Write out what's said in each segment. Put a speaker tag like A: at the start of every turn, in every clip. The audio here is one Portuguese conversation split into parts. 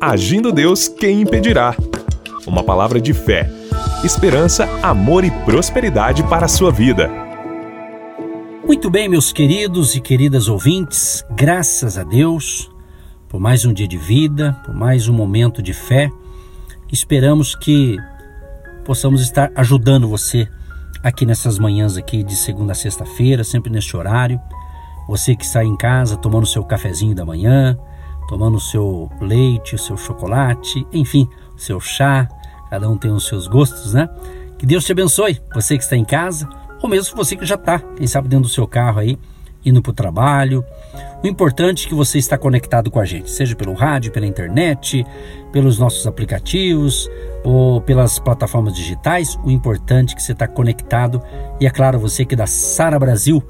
A: Agindo Deus, quem impedirá? Uma palavra de fé, esperança, amor e prosperidade para a sua vida.
B: Muito bem, meus queridos e queridas ouvintes, graças a Deus por mais um dia de vida, por mais um momento de fé. Esperamos que possamos estar ajudando você aqui nessas manhãs aqui de segunda a sexta-feira, sempre neste horário. Você que está em casa tomando seu cafezinho da manhã, tomando o seu leite, o seu chocolate, enfim, seu chá, cada um tem os seus gostos, né? Que Deus te abençoe, você que está em casa, ou mesmo você que já está, quem sabe dentro do seu carro aí, indo para o trabalho. O importante é que você está conectado com a gente, seja pelo rádio, pela internet, pelos nossos aplicativos ou pelas plataformas digitais. O importante é que você está conectado. E é claro, você que é da Sara Brasil,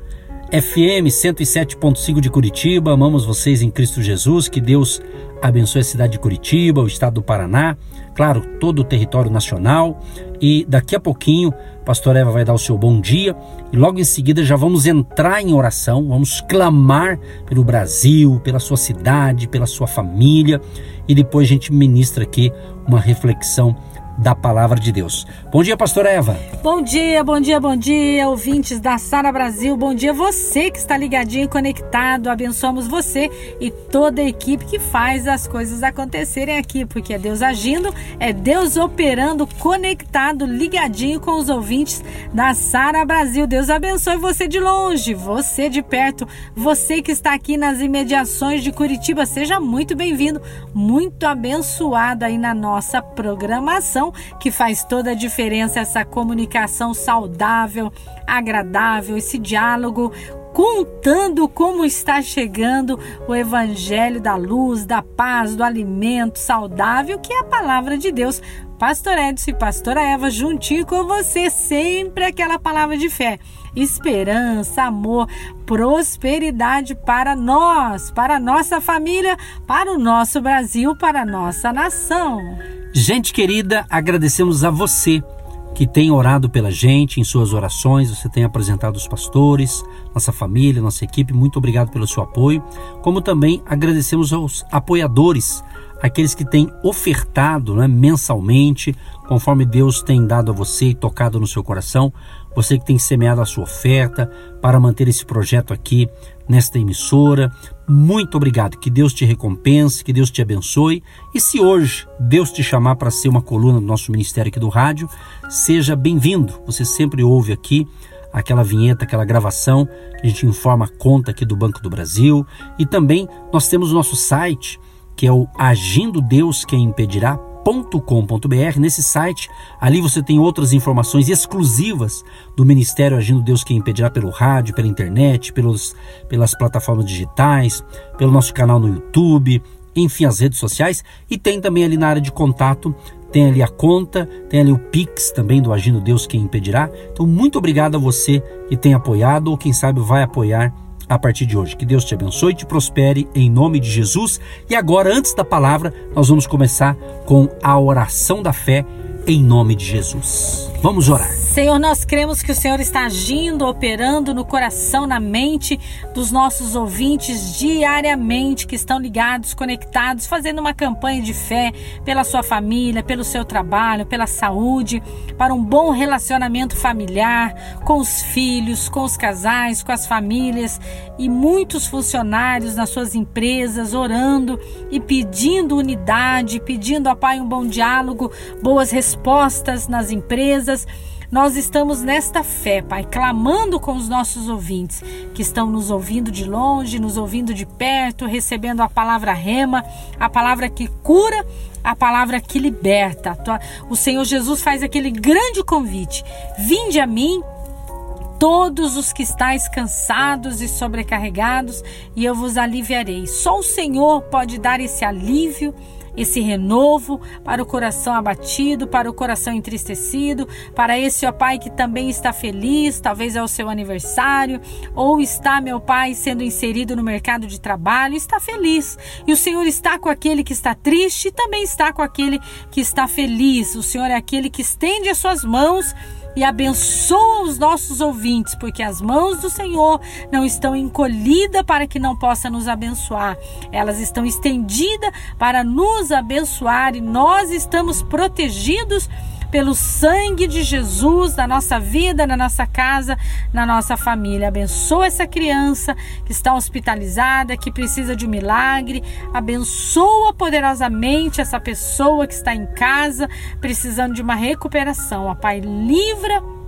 B: FM 107.5 de Curitiba. Amamos vocês em Cristo Jesus. Que Deus abençoe a cidade de Curitiba, o estado do Paraná, claro, todo o território nacional. E daqui a pouquinho, pastor Eva vai dar o seu bom dia e logo em seguida já vamos entrar em oração, vamos clamar pelo Brasil, pela sua cidade, pela sua família e depois a gente ministra aqui uma reflexão da palavra de Deus. Bom dia, pastora Eva.
C: Bom dia, bom dia, bom dia, ouvintes da Sara Brasil. Bom dia você que está ligadinho e conectado. Abençoamos você e toda a equipe que faz as coisas acontecerem aqui, porque é Deus agindo, é Deus operando, conectado, ligadinho com os ouvintes da Sara Brasil. Deus abençoe você de longe, você de perto, você que está aqui nas imediações de Curitiba. Seja muito bem-vindo, muito abençoado aí na nossa programação que faz toda a diferença essa comunicação saudável, agradável, esse diálogo contando como está chegando o evangelho da luz, da paz, do alimento saudável, que é a palavra de Deus. Pastor Edson e Pastora Eva juntinho com você, sempre aquela palavra de fé, esperança, amor, prosperidade para nós, para nossa família, para o nosso Brasil, para a nossa nação.
B: Gente querida, agradecemos a você que tem orado pela gente em suas orações, você tem apresentado os pastores, nossa família, nossa equipe. Muito obrigado pelo seu apoio. Como também agradecemos aos apoiadores, aqueles que têm ofertado né, mensalmente, conforme Deus tem dado a você e tocado no seu coração. Você que tem semeado a sua oferta para manter esse projeto aqui nesta emissora. Muito obrigado. Que Deus te recompense, que Deus te abençoe. E se hoje Deus te chamar para ser uma coluna do nosso ministério aqui do rádio, seja bem-vindo. Você sempre ouve aqui aquela vinheta, aquela gravação que a gente informa a conta aqui do Banco do Brasil. E também nós temos o nosso site, que é o Agindo Deus Quem Impedirá com.br Nesse site, ali você tem outras informações exclusivas do Ministério Agindo Deus Quem Impedirá pelo rádio, pela internet, pelos, pelas plataformas digitais, pelo nosso canal no YouTube, enfim, as redes sociais. E tem também ali na área de contato, tem ali a conta, tem ali o Pix também do Agindo Deus Quem Impedirá. Então, muito obrigado a você que tem apoiado ou quem sabe vai apoiar a partir de hoje. Que Deus te abençoe e te prospere em nome de Jesus. E agora, antes da palavra, nós vamos começar com a oração da fé em nome de Jesus. Vamos orar.
C: Senhor, nós cremos que o Senhor está agindo, operando no coração, na mente dos nossos ouvintes diariamente, que estão ligados, conectados, fazendo uma campanha de fé pela sua família, pelo seu trabalho, pela saúde, para um bom relacionamento familiar, com os filhos, com os casais, com as famílias e muitos funcionários nas suas empresas orando e pedindo unidade, pedindo ao Pai um bom diálogo, boas respostas nas empresas nós estamos nesta fé, Pai, clamando com os nossos ouvintes que estão nos ouvindo de longe, nos ouvindo de perto, recebendo a palavra rema, a palavra que cura, a palavra que liberta. O Senhor Jesus faz aquele grande convite: vinde a mim todos os que estáis cansados e sobrecarregados, e eu vos aliviarei. Só o Senhor pode dar esse alívio esse renovo para o coração abatido, para o coração entristecido, para esse, ó Pai, que também está feliz, talvez é o seu aniversário, ou está, meu Pai, sendo inserido no mercado de trabalho, está feliz. E o Senhor está com aquele que está triste e também está com aquele que está feliz. O Senhor é aquele que estende as suas mãos e abençoa os nossos ouvintes, porque as mãos do Senhor não estão encolhidas para que não possa nos abençoar. Elas estão estendidas para nos abençoar e nós estamos protegidos pelo sangue de Jesus na nossa vida, na nossa casa, na nossa família. Abençoa essa criança que está hospitalizada, que precisa de um milagre. Abençoa poderosamente essa pessoa que está em casa, precisando de uma recuperação. Pai, livra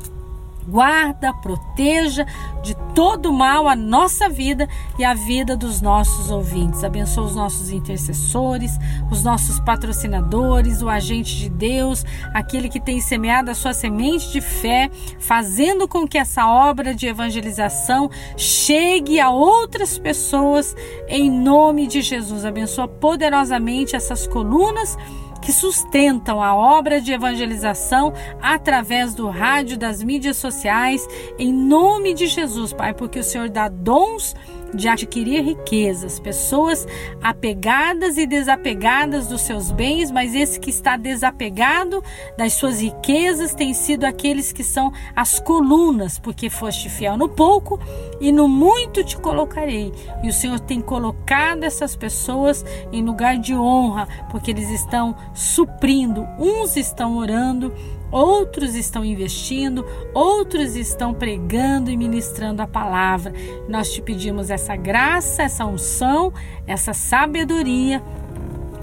C: guarda, proteja de todo mal a nossa vida e a vida dos nossos ouvintes. Abençoa os nossos intercessores, os nossos patrocinadores, o agente de Deus, aquele que tem semeado a sua semente de fé, fazendo com que essa obra de evangelização chegue a outras pessoas em nome de Jesus. Abençoa poderosamente essas colunas que sustentam a obra de evangelização através do rádio, das mídias sociais, em nome de Jesus, Pai, porque o Senhor dá dons de adquirir riquezas, pessoas apegadas e desapegadas dos seus bens, mas esse que está desapegado das suas riquezas tem sido aqueles que são as colunas, porque foste fiel no pouco e no muito te colocarei. E o Senhor tem colocado essas pessoas em lugar de honra, porque eles estão suprindo, uns estão orando, outros estão investindo, outros estão pregando e ministrando a palavra. Nós te pedimos essa graça, essa unção, essa sabedoria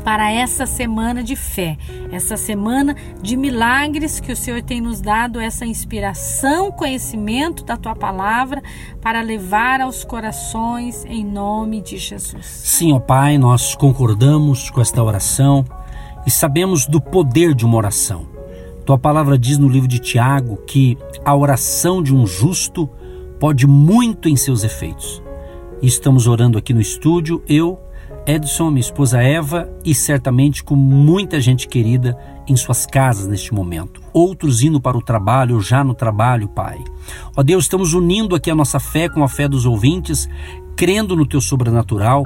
C: para essa semana de fé, essa semana de milagres que o Senhor tem nos dado, essa inspiração, conhecimento da tua palavra para levar aos corações em nome de Jesus.
B: Sim, ó Pai, nós concordamos com esta oração e sabemos do poder de uma oração. Tua palavra diz no livro de Tiago que a oração de um justo pode muito em seus efeitos. Estamos orando aqui no estúdio, eu, Edson, minha esposa Eva e certamente com muita gente querida em suas casas neste momento. Outros indo para o trabalho, já no trabalho, Pai. Ó Deus, estamos unindo aqui a nossa fé com a fé dos ouvintes, crendo no teu sobrenatural,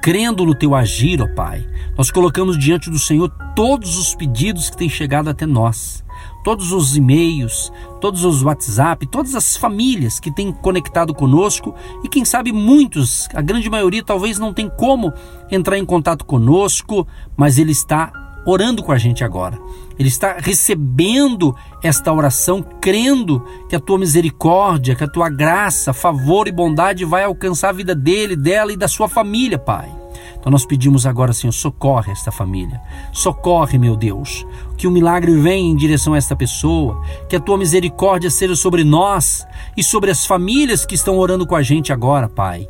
B: crendo no teu agir, ó Pai. Nós colocamos diante do Senhor todos os pedidos que têm chegado até nós, todos os e-mails, todos os WhatsApp, todas as famílias que têm conectado conosco e quem sabe muitos, a grande maioria talvez não tem como entrar em contato conosco, mas ele está orando com a gente agora. Ele está recebendo esta oração, crendo que a tua misericórdia, que a tua graça, favor e bondade vai alcançar a vida dele, dela e da sua família, Pai. Então nós pedimos agora, Senhor, socorre esta família. Socorre, meu Deus. Que o milagre venha em direção a esta pessoa. Que a tua misericórdia seja sobre nós e sobre as famílias que estão orando com a gente agora, Pai.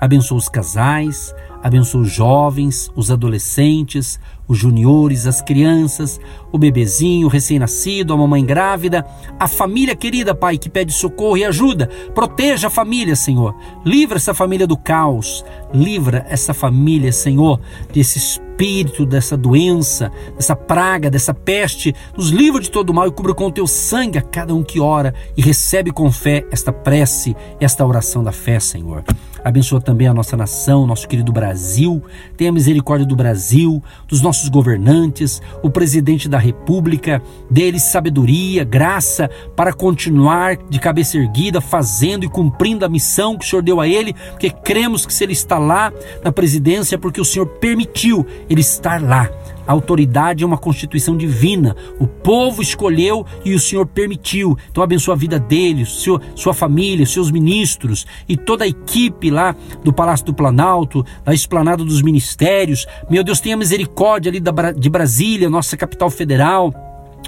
B: Abençoa os casais, abençoa os jovens, os adolescentes, os juniores, as crianças, o bebezinho recém-nascido, a mamãe grávida, a família querida, Pai, que pede socorro e ajuda. Proteja a família, Senhor. Livra essa família do caos. Livra essa família, Senhor, desse espírito, dessa doença, dessa praga, dessa peste. Nos livra de todo mal e cubra com o teu sangue a cada um que ora e recebe com fé esta prece, esta oração da fé, Senhor. Abençoa também a nossa nação, nosso querido Brasil. Tenha misericórdia do Brasil, dos nossos governantes, o presidente da República. Dê-lhes sabedoria, graça para continuar de cabeça erguida, fazendo e cumprindo a missão que o Senhor deu a ele, porque cremos que se ele está lá na presidência, é porque o Senhor permitiu ele estar lá. A autoridade é uma constituição divina. O povo escolheu e o Senhor permitiu. Então abençoa a vida dele, seu, sua família, seus ministros e toda a equipe lá do Palácio do Planalto, da Esplanada dos Ministérios. Meu Deus, tenha misericórdia ali da, de Brasília, nossa capital federal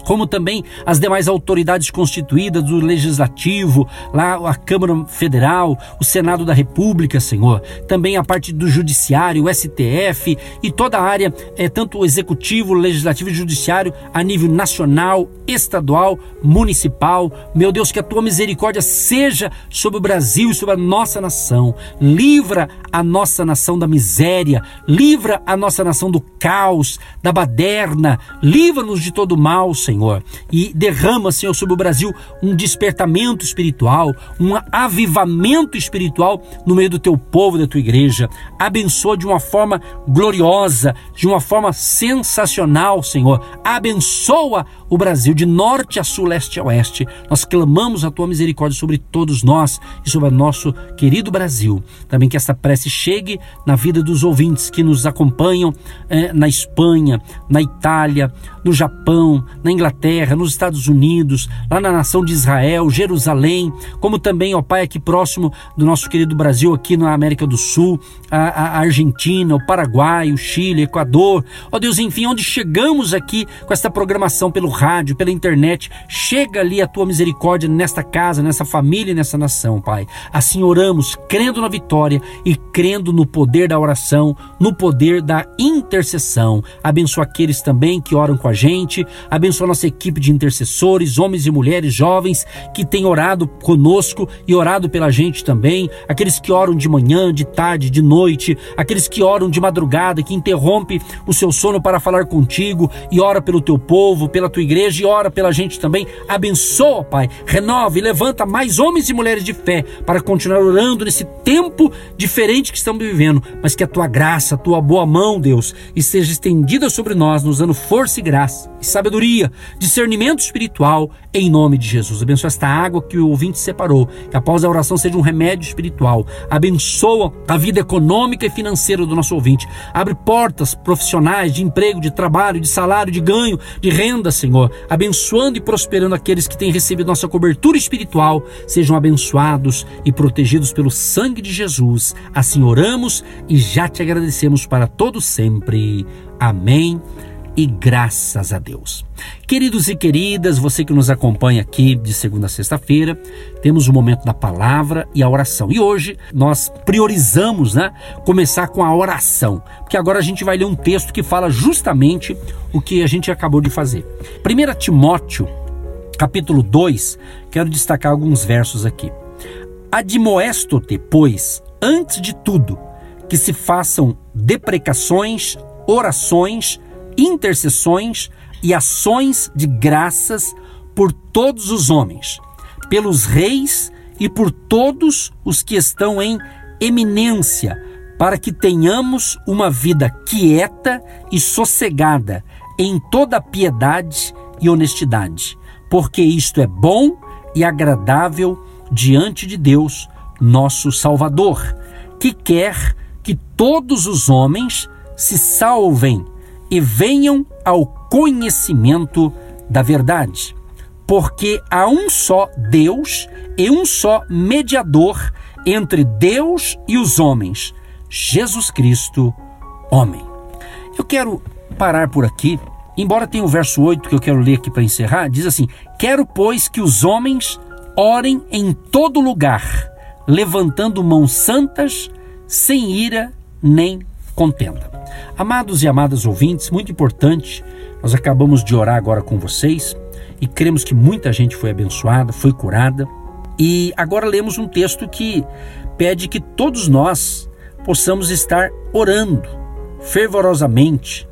B: como também as demais autoridades constituídas do Legislativo, lá a Câmara Federal, o Senado da República, Senhor, também a parte do Judiciário, o STF e toda a área, é, tanto o Executivo, Legislativo e Judiciário, a nível nacional, estadual, municipal. Meu Deus, que a tua misericórdia seja sobre o Brasil e sobre a nossa nação. Livra a nossa nação da miséria, livra a nossa nação do caos, da baderna, livra-nos de todo mal, Senhor. E derrama, Senhor, sobre o Brasil um despertamento espiritual, um avivamento espiritual no meio do teu povo, da tua igreja. Abençoa de uma forma gloriosa, de uma forma sensacional, Senhor. Abençoa o Brasil de norte a sul, leste a oeste. Nós clamamos a tua misericórdia sobre todos nós e sobre o nosso querido Brasil. Também que essa prece chegue na vida dos ouvintes que nos acompanham eh, na Espanha, na Itália, no Japão, na Inglaterra, nos Estados Unidos, lá na nação de Israel, Jerusalém, como também, ó Pai, aqui próximo do nosso querido Brasil, aqui na América do Sul, a, a Argentina, o Paraguai, o Chile, Equador. Ó Deus, enfim, onde chegamos aqui com esta programação pelo rádio, pela internet. Chega ali a tua misericórdia nesta casa, nessa família nessa nação, Pai. Assim oramos, crendo na vitória e crendo no poder da oração, no poder da intercessão. Abençoa aqueles também que oram com a gente, abençoa nossa equipe de intercessores, homens e mulheres jovens que têm orado conosco e orado pela gente também, aqueles que oram de manhã, de tarde, de noite, aqueles que oram de madrugada, que interrompe o seu sono para falar contigo e ora pelo teu povo, pela tua igreja e ora pela gente também. Abençoa, Pai, renova e levanta mais homens e mulheres de fé para continuar orando nesse tempo diferente que estamos vivendo, mas que a tua graça, a tua boa mão, Deus, esteja estendida sobre nós, nos dando força e graça e sabedoria, discernimento espiritual, em nome de Jesus. Abençoa esta água que o ouvinte separou, que após a oração seja um remédio espiritual. Abençoa a vida econômica e financeira do nosso ouvinte. Abre portas profissionais de emprego, de trabalho, de salário, de ganho, de renda, Senhor. Abençoando e prosperando aqueles que têm recebido nossa cobertura espiritual. Sejam abençoados e protegidos pelo sangue de Jesus. Assim oramos e já te agradecemos para todo sempre. Amém e graças a Deus. Queridos e queridas, você que nos acompanha aqui de segunda a sexta-feira, temos o momento da palavra e a oração. E hoje nós priorizamos, né, começar com a oração, porque agora a gente vai ler um texto que fala justamente o que a gente acabou de fazer. 1 Timóteo, capítulo 2, quero destacar alguns versos aqui. Admoesto-te, pois, antes de tudo, que se façam deprecações, orações, intercessões e ações de graças por todos os homens, pelos reis e por todos os que estão em eminência, para que tenhamos uma vida quieta e sossegada em toda piedade e honestidade, porque isto é bom e agradável diante de Deus, nosso Salvador, que quer que todos os homens se salvem e venham ao conhecimento da verdade. Porque há um só Deus e um só mediador entre Deus e os homens, Jesus Cristo, homem. Eu quero parar por aqui, embora tenha o verso 8 que eu quero ler aqui para encerrar, diz assim: Quero, pois, que os homens orem em todo lugar, levantando mãos santas, sem ira nem contenda. Amados e amadas ouvintes, muito importante, nós acabamos de orar agora com vocês e cremos que muita gente foi abençoada, foi curada. E agora lemos um texto que pede que todos nós possamos estar orando fervorosamente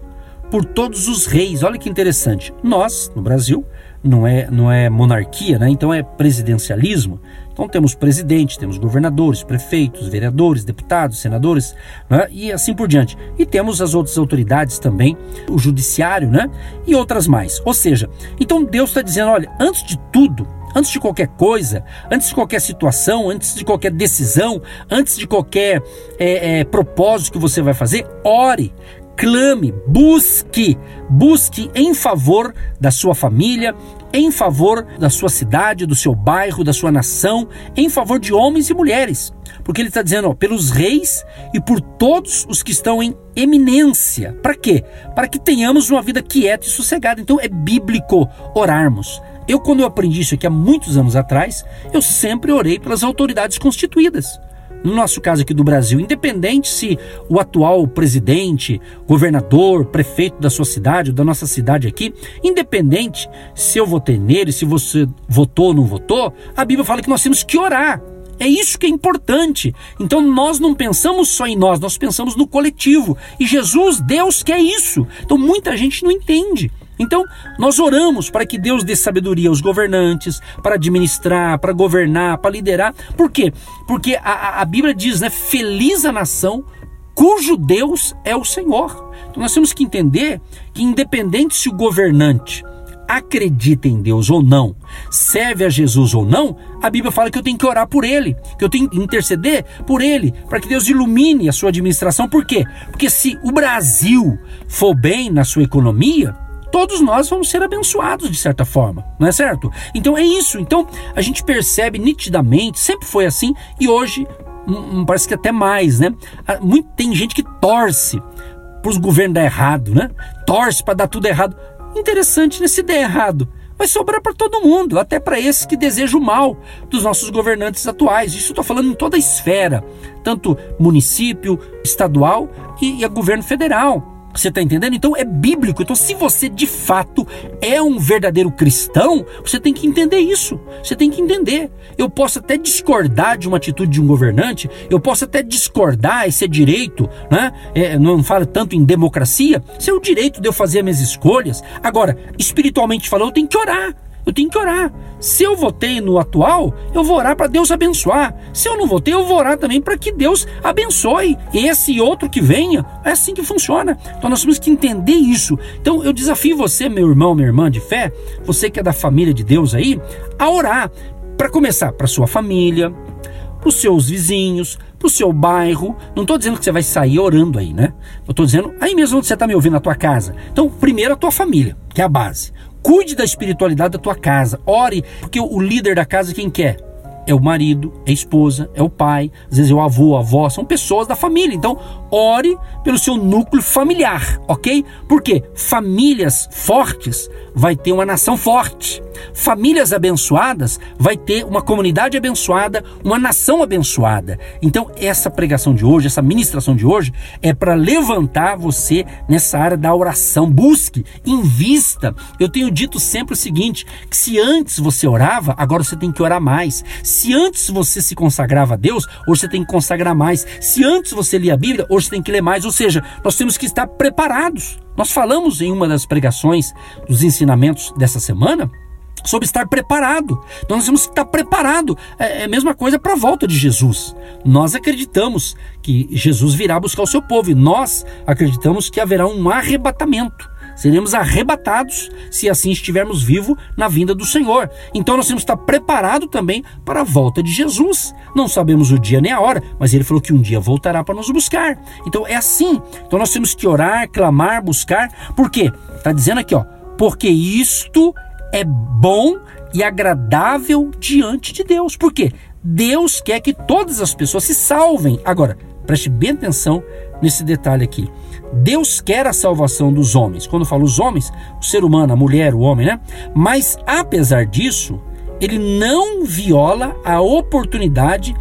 B: por todos os reis. Olha que interessante. Nós, no Brasil, não é, não é monarquia, né? então é presidencialismo. Então temos presidente, temos governadores, prefeitos, vereadores, deputados, senadores né? e assim por diante. E temos as outras autoridades também, o judiciário né? e outras mais. Ou seja, então Deus está dizendo: olha, antes de tudo, antes de qualquer coisa, antes de qualquer situação, antes de qualquer decisão, antes de qualquer é, é, propósito que você vai fazer, ore, clame, busque, busque em favor da sua família, em favor da sua cidade, do seu bairro, da sua nação, em favor de homens e mulheres. Porque ele está dizendo, ó, pelos reis e por todos os que estão em eminência. Para quê? Para que tenhamos uma vida quieta e sossegada. Então é bíblico orarmos. Eu, quando eu aprendi isso aqui há muitos anos atrás, eu sempre orei pelas autoridades constituídas no nosso caso aqui do Brasil, independente se o atual presidente, governador, prefeito da sua cidade, da nossa cidade aqui, independente se eu votei nele, se você votou ou não votou, a Bíblia fala que nós temos que orar. É isso que é importante. Então nós não pensamos só em nós, nós pensamos no coletivo. E Jesus, Deus, quer isso. Então muita gente não entende. Então, nós oramos para que Deus dê sabedoria aos governantes, para administrar, para governar, para liderar. Por quê? Porque a, a Bíblia diz, né? Feliz a nação cujo Deus é o Senhor. Então, nós temos que entender que, independente se o governante acredita em Deus ou não, serve a Jesus ou não, a Bíblia fala que eu tenho que orar por ele, que eu tenho que interceder por ele, para que Deus ilumine a sua administração. Por quê? Porque se o Brasil for bem na sua economia, todos nós vamos ser abençoados de certa forma, não é certo? Então é isso. Então a gente percebe nitidamente, sempre foi assim e hoje hum, hum parece que até mais, né? Muito, tem gente que torce para os governos dar errado, né? Torce para dar tudo errado. Interessante, né? Se der errado, vai sobrar para todo mundo, até para esses que desejam o mal dos nossos governantes atuais. Isso estou falando em toda a esfera, tanto município, estadual e, e governo federal. Você está entendendo? Então é bíblico. Então, se você de fato é um verdadeiro cristão, você tem que entender isso. Você tem que entender. Eu posso até discordar de uma atitude de um governante, eu posso até discordar, esse é direito, né? É, não fala tanto em democracia, isso é o direito de eu fazer as minhas escolhas. Agora, espiritualmente falando, eu tenho que orar. Eu tenho que orar. Se eu votei no atual, eu vou orar para Deus abençoar. Se eu não votei, eu vou orar também para que Deus abençoe esse outro que venha. É assim que funciona. Então nós temos que entender isso. Então eu desafio você, meu irmão, minha irmã de fé, você que é da família de Deus aí, a orar. Para começar, para sua família, para os seus vizinhos, para o seu bairro. Não estou dizendo que você vai sair orando aí, né? Eu estou dizendo aí mesmo onde você está me ouvindo, na tua casa. Então, primeiro a tua família, que é a base. Cuide da espiritualidade da tua casa. Ore, porque o líder da casa quem quer? É o marido, é a esposa, é o pai, às vezes é o avô, a avó, são pessoas da família. Então, ore pelo seu núcleo familiar, ok? Porque famílias fortes vai ter uma nação forte. Famílias abençoadas vai ter uma comunidade abençoada, uma nação abençoada. Então, essa pregação de hoje, essa ministração de hoje, é para levantar você nessa área da oração. Busque, invista. Eu tenho dito sempre o seguinte: que se antes você orava, agora você tem que orar mais. Se antes você se consagrava a Deus, hoje você tem que consagrar mais. Se antes você lia a Bíblia, hoje você tem que ler mais. Ou seja, nós temos que estar preparados. Nós falamos em uma das pregações dos ensinamentos dessa semana sobre estar preparado. Então nós temos que estar preparado. É, é a mesma coisa para a volta de Jesus. Nós acreditamos que Jesus virá buscar o seu povo e nós acreditamos que haverá um arrebatamento. Seremos arrebatados se assim estivermos vivos na vinda do Senhor. Então nós temos que estar preparado também para a volta de Jesus. Não sabemos o dia nem a hora, mas ele falou que um dia voltará para nos buscar. Então é assim. Então nós temos que orar, clamar, buscar. Por quê? Está dizendo aqui, ó. Porque isto é bom e agradável diante de Deus. Por quê? Deus quer que todas as pessoas se salvem. Agora, preste bem atenção nesse detalhe aqui. Deus quer a salvação dos homens. Quando eu falo os homens, o ser humano, a mulher, o homem, né? Mas apesar disso, ele não viola a oportunidade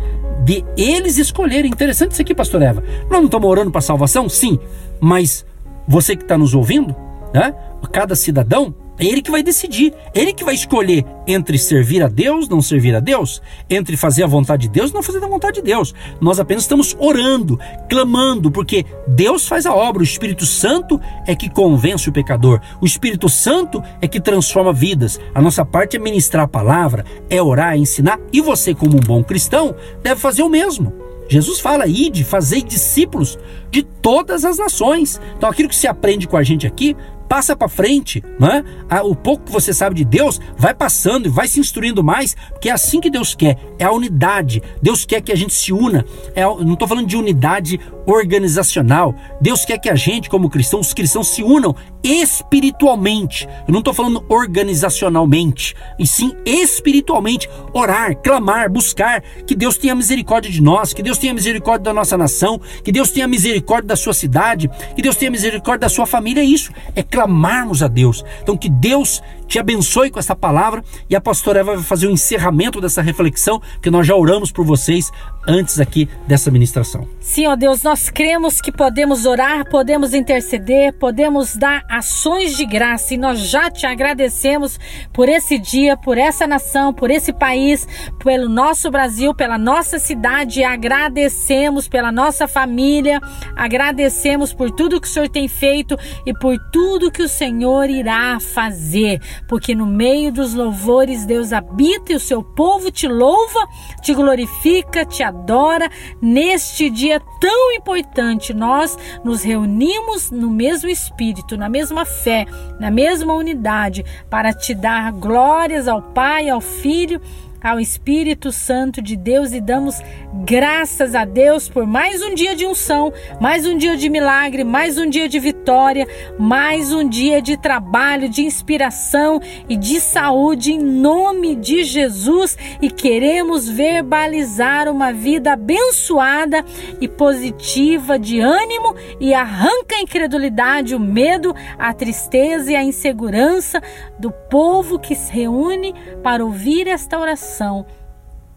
B: de eles escolherem. Interessante isso aqui, pastor Eva. Nós não estamos orando para salvação? Sim. Mas você que está nos ouvindo, né? Cada cidadão é ele que vai decidir, ele que vai escolher entre servir a Deus, não servir a Deus, entre fazer a vontade de Deus, não fazer a vontade de Deus. Nós apenas estamos orando, clamando, porque Deus faz a obra, o Espírito Santo é que convence o pecador, o Espírito Santo é que transforma vidas. A nossa parte é ministrar a palavra, é orar, é ensinar, e você, como um bom cristão, deve fazer o mesmo. Jesus fala, ide, fazei discípulos de todas as nações. Então aquilo que se aprende com a gente aqui, passa para frente, né? O pouco que você sabe de Deus vai passando e vai se instruindo mais, porque é assim que Deus quer, é a unidade. Deus quer que a gente se una. É, não estou falando de unidade organizacional. Deus quer que a gente, como cristãos, os cristãos se unam espiritualmente. Eu não estou falando organizacionalmente, e sim espiritualmente. Orar, clamar, buscar que Deus tenha misericórdia de nós, que Deus tenha misericórdia da nossa nação, que Deus tenha misericórdia da sua cidade, que Deus tenha misericórdia da sua família. É isso, é clamarmos a Deus. Então, que Deus te abençoe com essa palavra e a pastora Eva vai fazer o encerramento dessa reflexão, que nós já oramos por vocês antes aqui dessa ministração.
C: Sim, ó Deus, nós cremos que podemos orar, podemos interceder, podemos dar ações de graça e nós já te agradecemos por esse dia, por essa nação, por esse país, pelo nosso Brasil, pela nossa cidade. Agradecemos pela nossa família, agradecemos por tudo que o Senhor tem feito e por tudo que o Senhor irá fazer, porque no meio dos louvores Deus habita e o seu povo te louva, te glorifica, te adora neste dia tão importante. Nós nos reunimos no mesmo espírito, na mesma fé, na mesma unidade, para te dar glórias ao Pai, ao Filho ao Espírito Santo de Deus e damos graças a Deus por mais um dia de unção, mais um dia de milagre, mais um dia de vitória, mais um dia de trabalho, de inspiração e de saúde em nome de Jesus. E queremos verbalizar uma vida abençoada e positiva de ânimo e arranca a incredulidade, o medo, a tristeza e a insegurança do povo que se reúne para ouvir esta oração oração.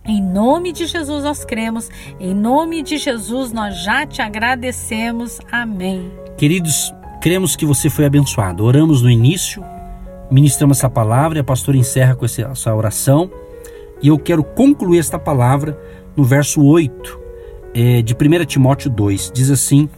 C: Em nome de Jesus nós cremos, em nome de Jesus nós já te agradecemos. Amém.
B: Queridos, cremos que você foi abençoado. Oramos no início, ministramos essa palavra e a pastora encerra com essa oração. E eu quero concluir esta palavra no verso 8 é, de 1 Timóteo 2. Diz assim: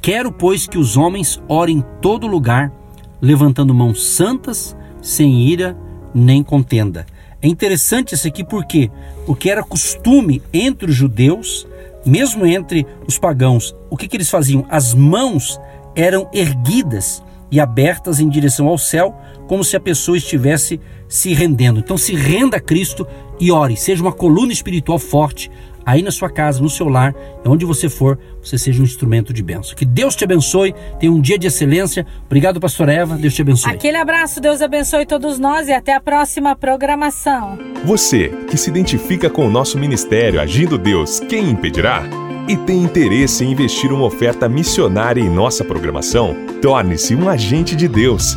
B: Quero, pois, que os homens orem em todo lugar, levantando mãos santas, sem ira nem contenda é interessante isso aqui porque o que era costume entre os judeus, mesmo entre os pagãos, o que, que eles faziam? As mãos eram erguidas e abertas em direção ao céu, como se a pessoa estivesse se rendendo. Então se renda a Cristo e ore, seja uma coluna espiritual forte aí na sua casa, no seu lar, onde você for, você seja um instrumento de bênção. Que Deus te abençoe, tenha um dia de excelência. Obrigado, pastor Eva, Deus te abençoe.
C: Aquele abraço, Deus abençoe todos nós e até a próxima programação.
A: Você que se identifica com o nosso ministério Agindo Deus, quem impedirá? E tem interesse em investir uma oferta missionária em nossa programação? Torne-se um agente de Deus